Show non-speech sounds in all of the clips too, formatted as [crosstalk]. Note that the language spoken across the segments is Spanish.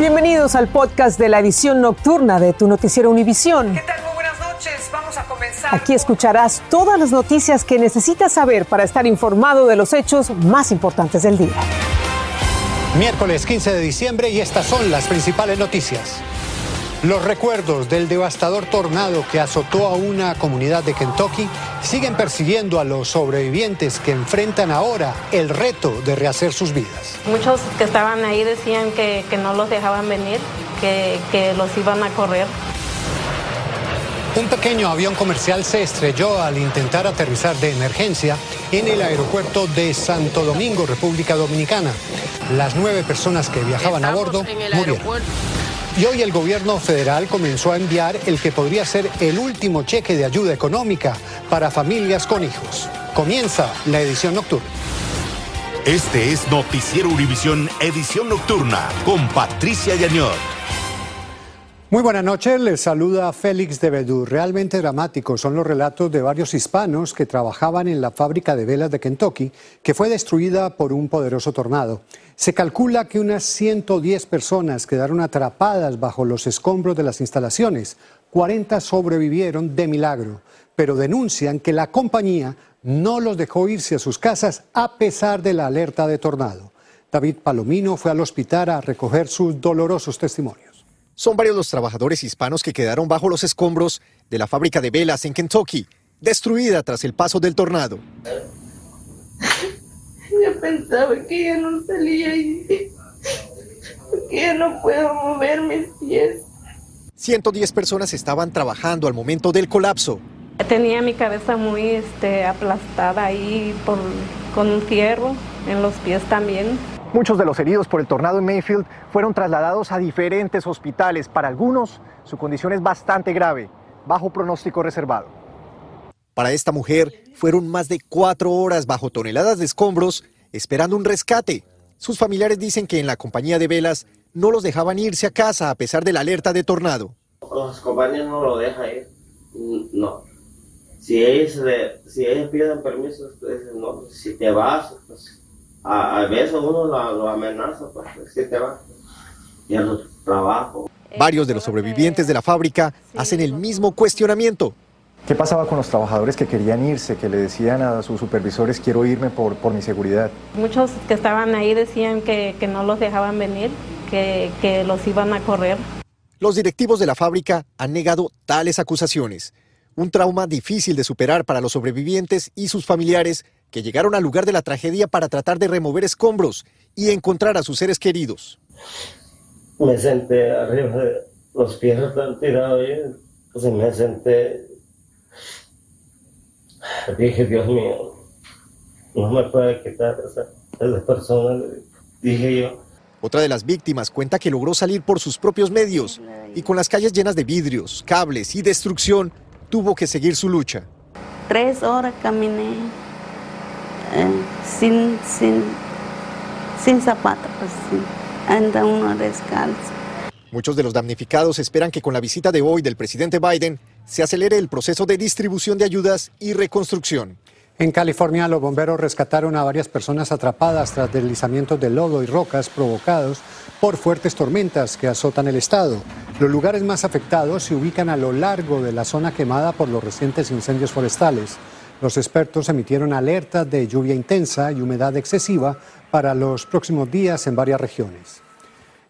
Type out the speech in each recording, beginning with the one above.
Bienvenidos al podcast de la edición nocturna de tu noticiero Univisión. ¿Qué tal? Muy buenas noches. Vamos a comenzar. Aquí escucharás todas las noticias que necesitas saber para estar informado de los hechos más importantes del día. Miércoles 15 de diciembre y estas son las principales noticias. Los recuerdos del devastador tornado que azotó a una comunidad de Kentucky siguen persiguiendo a los sobrevivientes que enfrentan ahora el reto de rehacer sus vidas. Muchos que estaban ahí decían que, que no los dejaban venir, que, que los iban a correr. Un pequeño avión comercial se estrelló al intentar aterrizar de emergencia en el aeropuerto de Santo Domingo, República Dominicana. Las nueve personas que viajaban a bordo murieron. Y hoy el gobierno federal comenzó a enviar el que podría ser el último cheque de ayuda económica para familias con hijos. Comienza la edición nocturna. Este es Noticiero Univisión Edición Nocturna con Patricia Yañor. Muy buenas noches, les saluda Félix de Bedú. Realmente dramáticos son los relatos de varios hispanos que trabajaban en la fábrica de velas de Kentucky, que fue destruida por un poderoso tornado. Se calcula que unas 110 personas quedaron atrapadas bajo los escombros de las instalaciones. 40 sobrevivieron de milagro, pero denuncian que la compañía no los dejó irse a sus casas a pesar de la alerta de tornado. David Palomino fue al hospital a recoger sus dolorosos testimonios. Son varios los trabajadores hispanos que quedaron bajo los escombros de la fábrica de velas en Kentucky, destruida tras el paso del tornado. [laughs] Yo pensaba que ya no salía y que ya no puedo mover mis pies. 110 personas estaban trabajando al momento del colapso. Tenía mi cabeza muy este, aplastada ahí por, con un fierro, en los pies también. Muchos de los heridos por el tornado en Mayfield fueron trasladados a diferentes hospitales. Para algunos, su condición es bastante grave, bajo pronóstico reservado. Para esta mujer, fueron más de cuatro horas bajo toneladas de escombros esperando un rescate. Sus familiares dicen que en la compañía de velas no los dejaban irse a casa a pesar de la alerta de tornado. Los compañeros no lo dejan ir. No. Si ellos, le, si ellos piden permiso, dicen, no, si te vas, pues, a, a, veces uno lo, lo amenaza, pues si te vas, y a los trabajos. Varios de los sobrevivientes de la fábrica hacen el mismo cuestionamiento. ¿Qué pasaba con los trabajadores que querían irse, que le decían a sus supervisores quiero irme por, por mi seguridad? Muchos que estaban ahí decían que, que no los dejaban venir, que, que los iban a correr. Los directivos de la fábrica han negado tales acusaciones. Un trauma difícil de superar para los sobrevivientes y sus familiares que llegaron al lugar de la tragedia para tratar de remover escombros y encontrar a sus seres queridos. Me senté arriba de los pies están tirados ahí, pues me senté. Dije, Dios mío, no me puede quitar esa, esa persona, dije yo. Otra de las víctimas cuenta que logró salir por sus propios medios y con las calles llenas de vidrios, cables y destrucción, tuvo que seguir su lucha. Tres horas caminé sin, sin, sin zapatos, pues, sí. anda uno descalzo. Muchos de los damnificados esperan que con la visita de hoy del presidente Biden se acelere el proceso de distribución de ayudas y reconstrucción. En California, los bomberos rescataron a varias personas atrapadas tras deslizamientos de lodo y rocas provocados por fuertes tormentas que azotan el estado. Los lugares más afectados se ubican a lo largo de la zona quemada por los recientes incendios forestales. Los expertos emitieron alertas de lluvia intensa y humedad excesiva para los próximos días en varias regiones.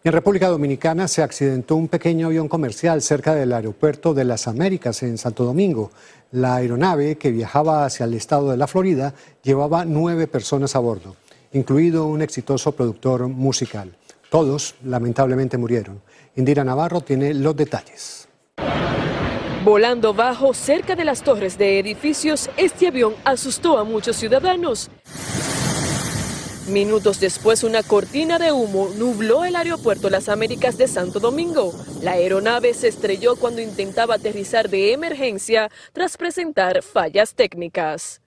En República Dominicana se accidentó un pequeño avión comercial cerca del aeropuerto de las Américas en Santo Domingo. La aeronave que viajaba hacia el estado de la Florida llevaba nueve personas a bordo, incluido un exitoso productor musical. Todos, lamentablemente, murieron. Indira Navarro tiene los detalles. Volando bajo cerca de las torres de edificios, este avión asustó a muchos ciudadanos. Minutos después, una cortina de humo nubló el aeropuerto Las Américas de Santo Domingo. La aeronave se estrelló cuando intentaba aterrizar de emergencia tras presentar fallas técnicas.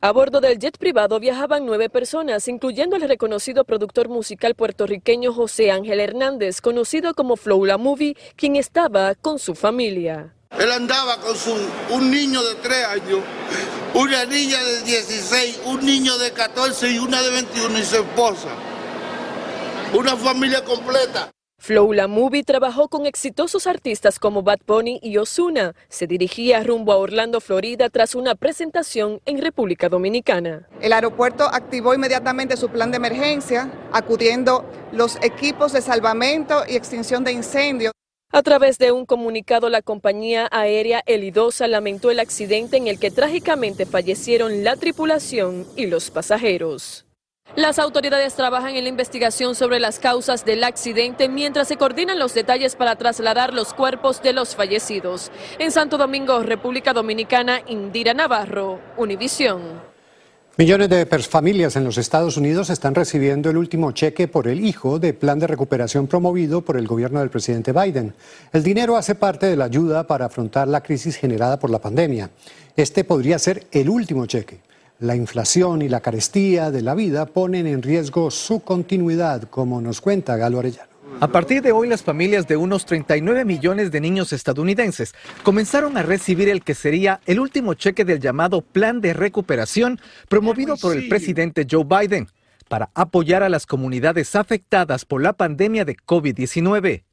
A bordo del jet privado viajaban nueve personas, incluyendo el reconocido productor musical puertorriqueño José Ángel Hernández, conocido como Flow La Movie, quien estaba con su familia. Él andaba con su, un niño de 3 años, una niña de 16, un niño de 14 y una de 21 y su esposa. Una familia completa. Flow La Movie trabajó con exitosos artistas como Bad Bunny y Osuna. Se dirigía rumbo a Orlando, Florida, tras una presentación en República Dominicana. El aeropuerto activó inmediatamente su plan de emergencia, acudiendo los equipos de salvamento y extinción de incendios. A través de un comunicado, la compañía aérea Elidosa lamentó el accidente en el que trágicamente fallecieron la tripulación y los pasajeros. Las autoridades trabajan en la investigación sobre las causas del accidente mientras se coordinan los detalles para trasladar los cuerpos de los fallecidos. En Santo Domingo, República Dominicana, Indira Navarro, Univisión. Millones de familias en los Estados Unidos están recibiendo el último cheque por el hijo de plan de recuperación promovido por el gobierno del presidente Biden. El dinero hace parte de la ayuda para afrontar la crisis generada por la pandemia. Este podría ser el último cheque. La inflación y la carestía de la vida ponen en riesgo su continuidad, como nos cuenta Galo Arellano. A partir de hoy, las familias de unos 39 millones de niños estadounidenses comenzaron a recibir el que sería el último cheque del llamado Plan de Recuperación promovido por el presidente Joe Biden para apoyar a las comunidades afectadas por la pandemia de COVID-19.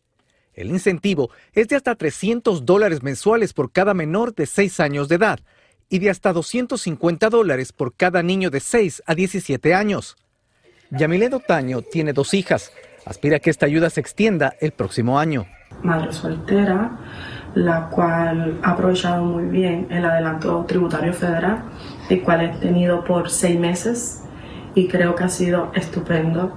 El incentivo es de hasta 300 dólares mensuales por cada menor de 6 años de edad y de hasta 250 dólares por cada niño de 6 a 17 años. Yamile Dotaño tiene dos hijas. Aspira que esta ayuda se extienda el próximo año. Madre soltera, la cual ha aprovechado muy bien el adelanto tributario federal, el cual he tenido por seis meses y creo que ha sido estupendo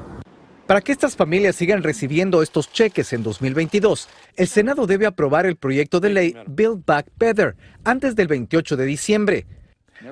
para que estas familias sigan recibiendo estos cheques en 2022, el Senado debe aprobar el proyecto de ley Build Back Better antes del 28 de diciembre.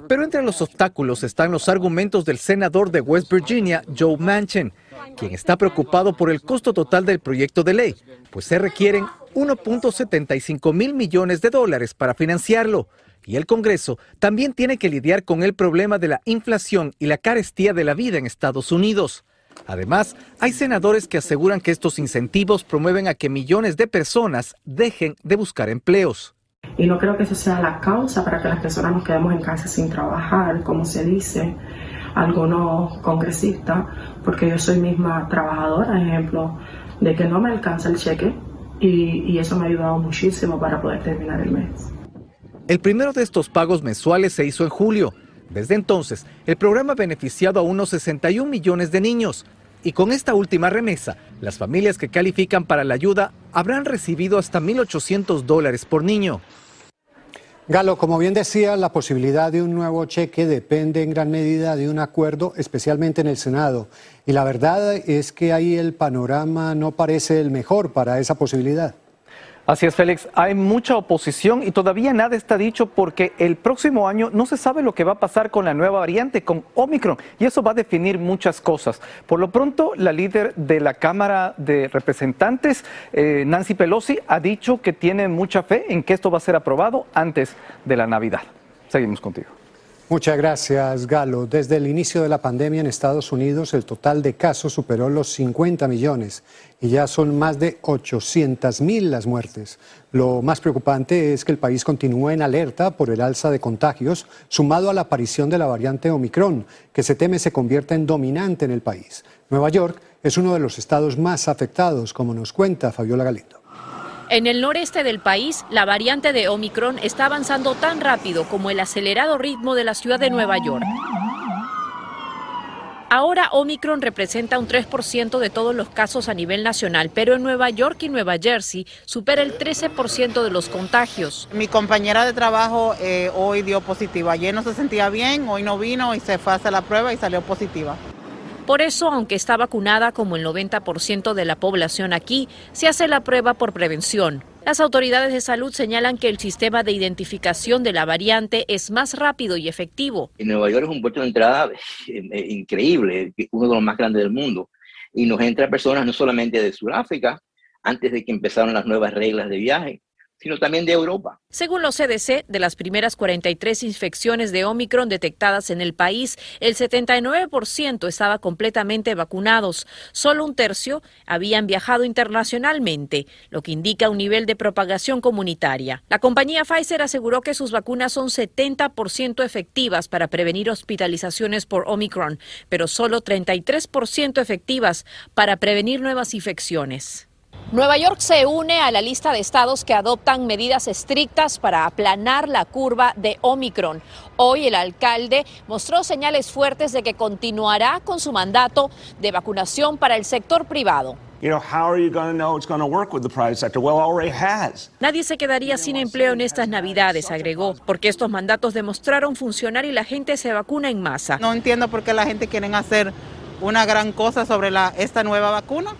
Pero entre los obstáculos están los argumentos del senador de West Virginia, Joe Manchin, quien está preocupado por el costo total del proyecto de ley, pues se requieren 1.75 mil millones de dólares para financiarlo. Y el Congreso también tiene que lidiar con el problema de la inflación y la carestía de la vida en Estados Unidos. Además, hay senadores que aseguran que estos incentivos promueven a que millones de personas dejen de buscar empleos. Y no creo que eso sea la causa para que las personas nos quedemos en casa sin trabajar, como se dice algunos congresistas, porque yo soy misma trabajadora, ejemplo, de que no me alcanza el cheque y, eso me ha ayudado muchísimo para poder terminar el mes. El primero de estos pagos mensuales se hizo en julio desde entonces, el programa ha beneficiado a unos 61 millones de niños. Y con esta última remesa, las familias que califican para la ayuda habrán recibido hasta 1.800 dólares por niño. Galo, como bien decía, la posibilidad de un nuevo cheque depende en gran medida de un acuerdo, especialmente en el Senado. Y la verdad es que ahí el panorama no parece el mejor para esa posibilidad. Así es, Félix. Hay mucha oposición y todavía nada está dicho porque el próximo año no se sabe lo que va a pasar con la nueva variante, con Omicron, y eso va a definir muchas cosas. Por lo pronto, la líder de la Cámara de Representantes, eh, Nancy Pelosi, ha dicho que tiene mucha fe en que esto va a ser aprobado antes de la Navidad. Seguimos contigo. Muchas gracias, Galo. Desde el inicio de la pandemia en Estados Unidos, el total de casos superó los 50 millones y ya son más de 800 mil las muertes. Lo más preocupante es que el país continúa en alerta por el alza de contagios, sumado a la aparición de la variante Omicron, que se teme se convierta en dominante en el país. Nueva York es uno de los estados más afectados, como nos cuenta Fabiola Galindo. En el noreste del país, la variante de Omicron está avanzando tan rápido como el acelerado ritmo de la ciudad de Nueva York. Ahora Omicron representa un 3% de todos los casos a nivel nacional, pero en Nueva York y Nueva Jersey supera el 13% de los contagios. Mi compañera de trabajo eh, hoy dio positiva. Ayer no se sentía bien, hoy no vino y se fue a hacer la prueba y salió positiva. Por eso, aunque está vacunada como el 90% de la población aquí, se hace la prueba por prevención. Las autoridades de salud señalan que el sistema de identificación de la variante es más rápido y efectivo. En Nueva York es un puerto de entrada eh, eh, increíble, uno de los más grandes del mundo, y nos entran personas no solamente de Sudáfrica, antes de que empezaran las nuevas reglas de viaje, sino también de Europa. Según los CDC, de las primeras 43 infecciones de Omicron detectadas en el país, el 79% estaba completamente vacunados. Solo un tercio habían viajado internacionalmente, lo que indica un nivel de propagación comunitaria. La compañía Pfizer aseguró que sus vacunas son 70% efectivas para prevenir hospitalizaciones por Omicron, pero solo 33% efectivas para prevenir nuevas infecciones. Nueva York se une a la lista de estados que adoptan medidas estrictas para aplanar la curva de Omicron. Hoy el alcalde mostró señales fuertes de que continuará con su mandato de vacunación para el sector privado. Nadie se quedaría sin empleo en estas navidades, agregó, porque estos mandatos demostraron funcionar y la gente se vacuna en masa. No entiendo por qué la gente quiere hacer una gran cosa sobre la, esta nueva vacuna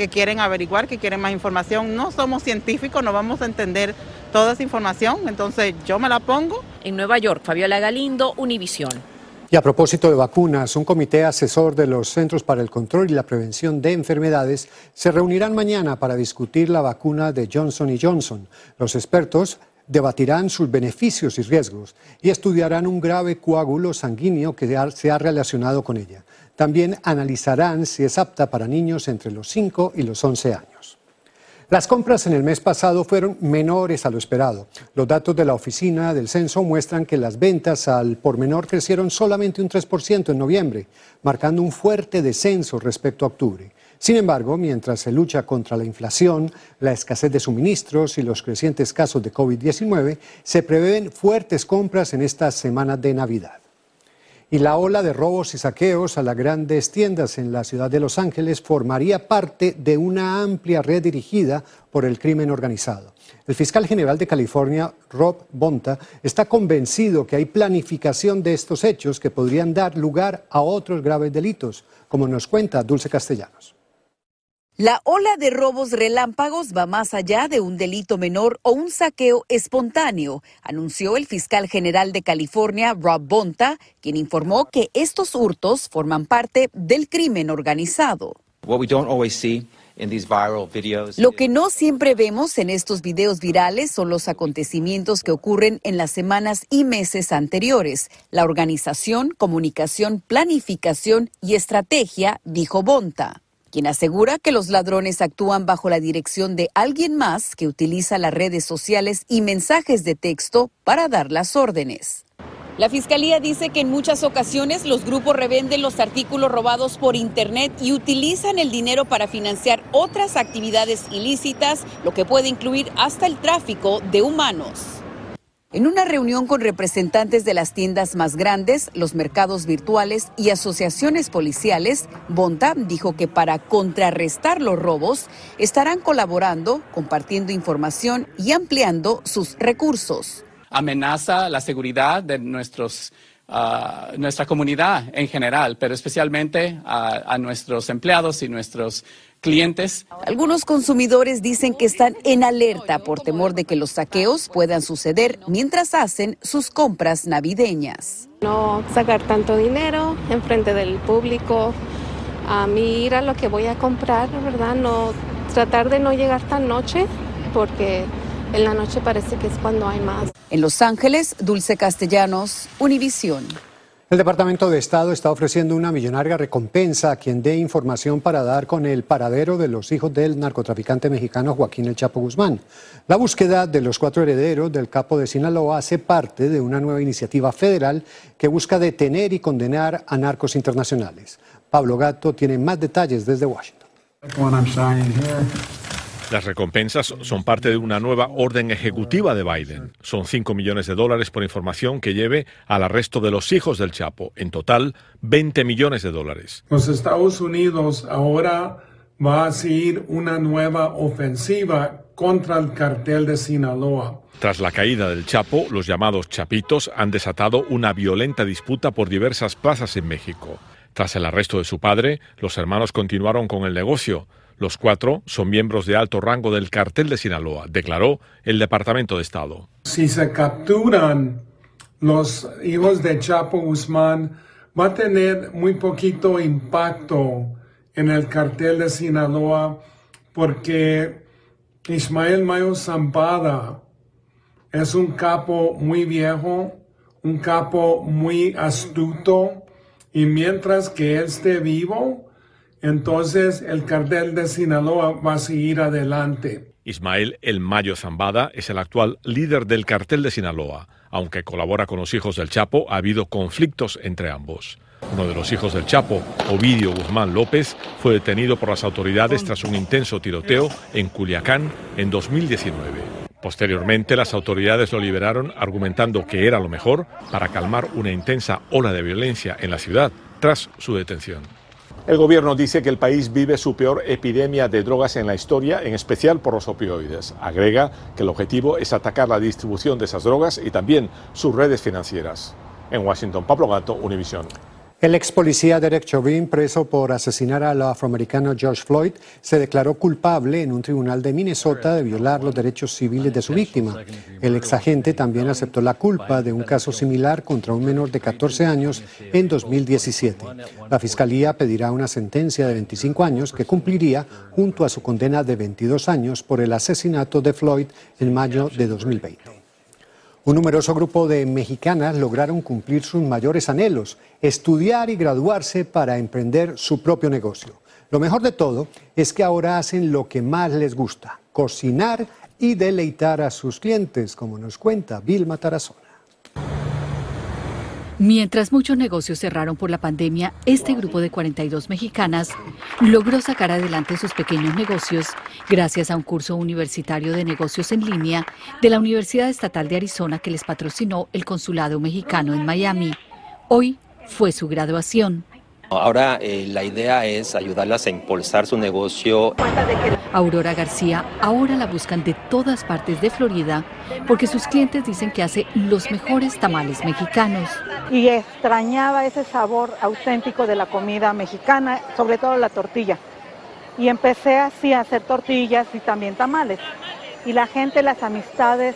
que quieren averiguar, que quieren más información. No somos científicos, no vamos a entender toda esa información, entonces yo me la pongo. En Nueva York, Fabiola Galindo, Univisión. Y a propósito de vacunas, un comité asesor de los Centros para el Control y la Prevención de Enfermedades se reunirán mañana para discutir la vacuna de Johnson Johnson. Los expertos debatirán sus beneficios y riesgos y estudiarán un grave coágulo sanguíneo que se ha relacionado con ella. También analizarán si es apta para niños entre los 5 y los 11 años. Las compras en el mes pasado fueron menores a lo esperado. Los datos de la oficina del censo muestran que las ventas al por menor crecieron solamente un 3% en noviembre, marcando un fuerte descenso respecto a octubre. Sin embargo, mientras se lucha contra la inflación, la escasez de suministros y los crecientes casos de COVID-19, se prevén fuertes compras en estas semanas de Navidad y la ola de robos y saqueos a las grandes tiendas en la ciudad de Los Ángeles formaría parte de una amplia red dirigida por el crimen organizado. El fiscal general de California, Rob Bonta, está convencido que hay planificación de estos hechos que podrían dar lugar a otros graves delitos, como nos cuenta Dulce Castellanos. La ola de robos relámpagos va más allá de un delito menor o un saqueo espontáneo, anunció el fiscal general de California, Rob Bonta, quien informó que estos hurtos forman parte del crimen organizado. Lo que no siempre vemos en estos videos virales son los acontecimientos que ocurren en las semanas y meses anteriores. La organización, comunicación, planificación y estrategia, dijo Bonta quien asegura que los ladrones actúan bajo la dirección de alguien más que utiliza las redes sociales y mensajes de texto para dar las órdenes. La fiscalía dice que en muchas ocasiones los grupos revenden los artículos robados por Internet y utilizan el dinero para financiar otras actividades ilícitas, lo que puede incluir hasta el tráfico de humanos. En una reunión con representantes de las tiendas más grandes, los mercados virtuales y asociaciones policiales, Bonta dijo que para contrarrestar los robos estarán colaborando, compartiendo información y ampliando sus recursos. Amenaza la seguridad de nuestros uh, nuestra comunidad en general, pero especialmente a, a nuestros empleados y nuestros clientes. Algunos consumidores dicen que están en alerta por temor de que los saqueos puedan suceder mientras hacen sus compras navideñas. No sacar tanto dinero en frente del público, a mí ir a lo que voy a comprar, ¿verdad? No tratar de no llegar tan noche porque en la noche parece que es cuando hay más. En Los Ángeles, Dulce Castellanos, Univisión. El Departamento de Estado está ofreciendo una millonaria recompensa a quien dé información para dar con el paradero de los hijos del narcotraficante mexicano Joaquín El Chapo Guzmán. La búsqueda de los cuatro herederos del capo de Sinaloa hace parte de una nueva iniciativa federal que busca detener y condenar a narcos internacionales. Pablo Gato tiene más detalles desde Washington. Las recompensas son parte de una nueva orden ejecutiva de Biden. Son 5 millones de dólares por información que lleve al arresto de los hijos del Chapo. En total, 20 millones de dólares. Los Estados Unidos ahora va a seguir una nueva ofensiva contra el cartel de Sinaloa. Tras la caída del Chapo, los llamados Chapitos han desatado una violenta disputa por diversas plazas en México. Tras el arresto de su padre, los hermanos continuaron con el negocio. Los cuatro son miembros de alto rango del cartel de Sinaloa, declaró el Departamento de Estado. Si se capturan los hijos de Chapo Guzmán, va a tener muy poquito impacto en el cartel de Sinaloa porque Ismael Mayo Zampada es un capo muy viejo, un capo muy astuto y mientras que él esté vivo, entonces el cartel de Sinaloa va a seguir adelante. Ismael El Mayo Zambada es el actual líder del cartel de Sinaloa. Aunque colabora con los hijos del Chapo, ha habido conflictos entre ambos. Uno de los hijos del Chapo, Ovidio Guzmán López, fue detenido por las autoridades tras un intenso tiroteo en Culiacán en 2019. Posteriormente, las autoridades lo liberaron argumentando que era lo mejor para calmar una intensa ola de violencia en la ciudad tras su detención. El gobierno dice que el país vive su peor epidemia de drogas en la historia, en especial por los opioides. Agrega que el objetivo es atacar la distribución de esas drogas y también sus redes financieras. En Washington, Pablo Gato, Univisión. El ex policía Derek Chauvin, preso por asesinar al afroamericano George Floyd, se declaró culpable en un tribunal de Minnesota de violar los derechos civiles de su víctima. El ex agente también aceptó la culpa de un caso similar contra un menor de 14 años en 2017. La fiscalía pedirá una sentencia de 25 años que cumpliría junto a su condena de 22 años por el asesinato de Floyd en mayo de 2020. Un numeroso grupo de mexicanas lograron cumplir sus mayores anhelos, estudiar y graduarse para emprender su propio negocio. Lo mejor de todo es que ahora hacen lo que más les gusta, cocinar y deleitar a sus clientes, como nos cuenta Vilma Tarazona. Mientras muchos negocios cerraron por la pandemia, este grupo de 42 mexicanas logró sacar adelante sus pequeños negocios gracias a un curso universitario de negocios en línea de la Universidad Estatal de Arizona que les patrocinó el Consulado Mexicano en Miami. Hoy fue su graduación. Ahora eh, la idea es ayudarlas a impulsar su negocio. Aurora García ahora la buscan de todas partes de Florida porque sus clientes dicen que hace los mejores tamales mexicanos. Y extrañaba ese sabor auténtico de la comida mexicana, sobre todo la tortilla. Y empecé así a hacer tortillas y también tamales. Y la gente, las amistades,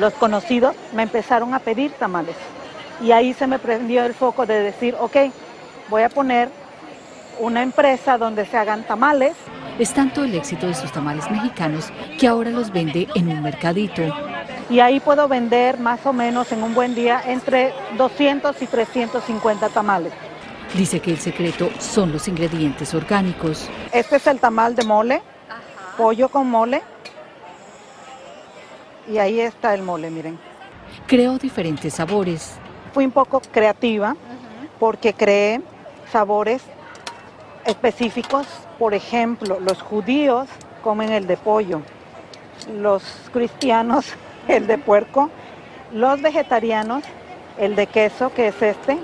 los conocidos me empezaron a pedir tamales. Y ahí se me prendió el foco de decir, ok, voy a poner una empresa donde se hagan tamales. Es tanto el éxito de sus tamales mexicanos que ahora los vende en un mercadito. Y ahí puedo vender más o menos en un buen día entre 200 y 350 tamales. Dice que el secreto son los ingredientes orgánicos. Este es el tamal de mole, pollo con mole. Y ahí está el mole, miren. Creó diferentes sabores. Fui un poco creativa porque creé sabores específicos. Por ejemplo, los judíos comen el de pollo, los cristianos [laughs] el de puerco, los vegetarianos el de queso, que es este.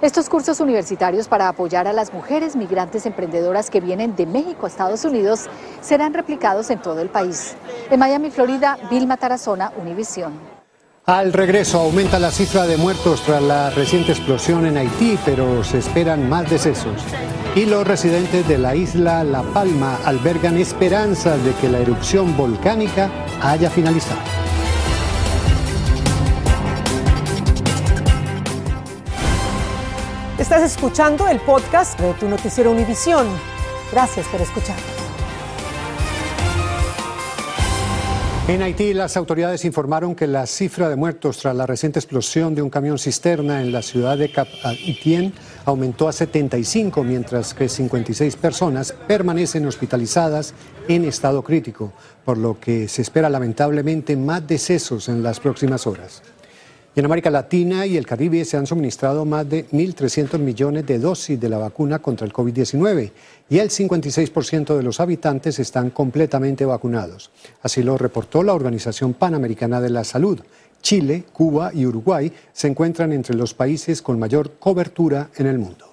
Estos cursos universitarios para apoyar a las mujeres migrantes emprendedoras que vienen de México a Estados Unidos serán replicados en todo el país. En Miami, Florida, Vilma Tarazona, Univisión. Al regreso aumenta la cifra de muertos tras la reciente explosión en Haití, pero se esperan más decesos. Y los residentes de la isla La Palma albergan esperanzas de que la erupción volcánica haya finalizado. Estás escuchando el podcast de tu noticiero Univisión. Gracias por escucharnos. En Haití, las autoridades informaron que la cifra de muertos tras la reciente explosión de un camión cisterna en la ciudad de Cap Haitien aumentó a 75, mientras que 56 personas permanecen hospitalizadas en estado crítico, por lo que se espera lamentablemente más decesos en las próximas horas. Y en América Latina y el Caribe se han suministrado más de 1.300 millones de dosis de la vacuna contra el COVID-19 y el 56% de los habitantes están completamente vacunados. Así lo reportó la Organización Panamericana de la Salud. Chile, Cuba y Uruguay se encuentran entre los países con mayor cobertura en el mundo.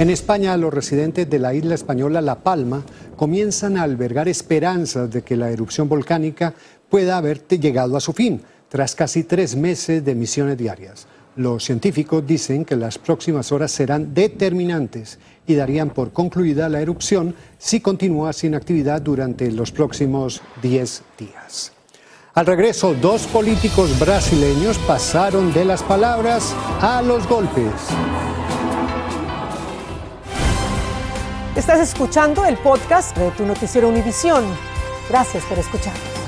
En España, los residentes de la isla española La Palma comienzan a albergar esperanzas de que la erupción volcánica pueda haber llegado a su fin tras casi tres meses de misiones diarias. Los científicos dicen que las próximas horas serán determinantes y darían por concluida la erupción si continúa sin actividad durante los próximos 10 días. Al regreso, dos políticos brasileños pasaron de las palabras a los golpes. Estás escuchando el podcast de tu noticiero Univisión. Gracias por escuchar.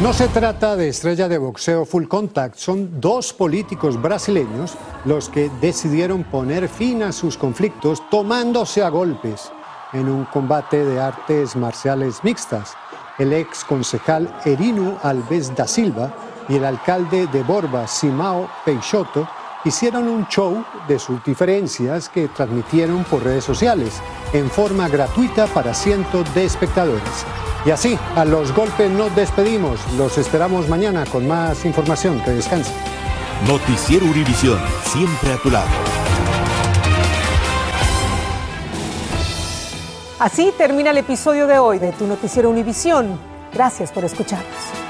No se trata de estrella de boxeo full contact, son dos políticos brasileños los que decidieron poner fin a sus conflictos tomándose a golpes en un combate de artes marciales mixtas. El ex concejal Erino Alves da Silva y el alcalde de Borba, Simao Peixoto, hicieron un show de sus diferencias que transmitieron por redes sociales en forma gratuita para cientos de espectadores. Y así, a los golpes nos despedimos. Los esperamos mañana con más información. Que descansen. Noticiero Univisión, siempre a tu lado. Así termina el episodio de hoy de Tu Noticiero Univisión. Gracias por escucharnos.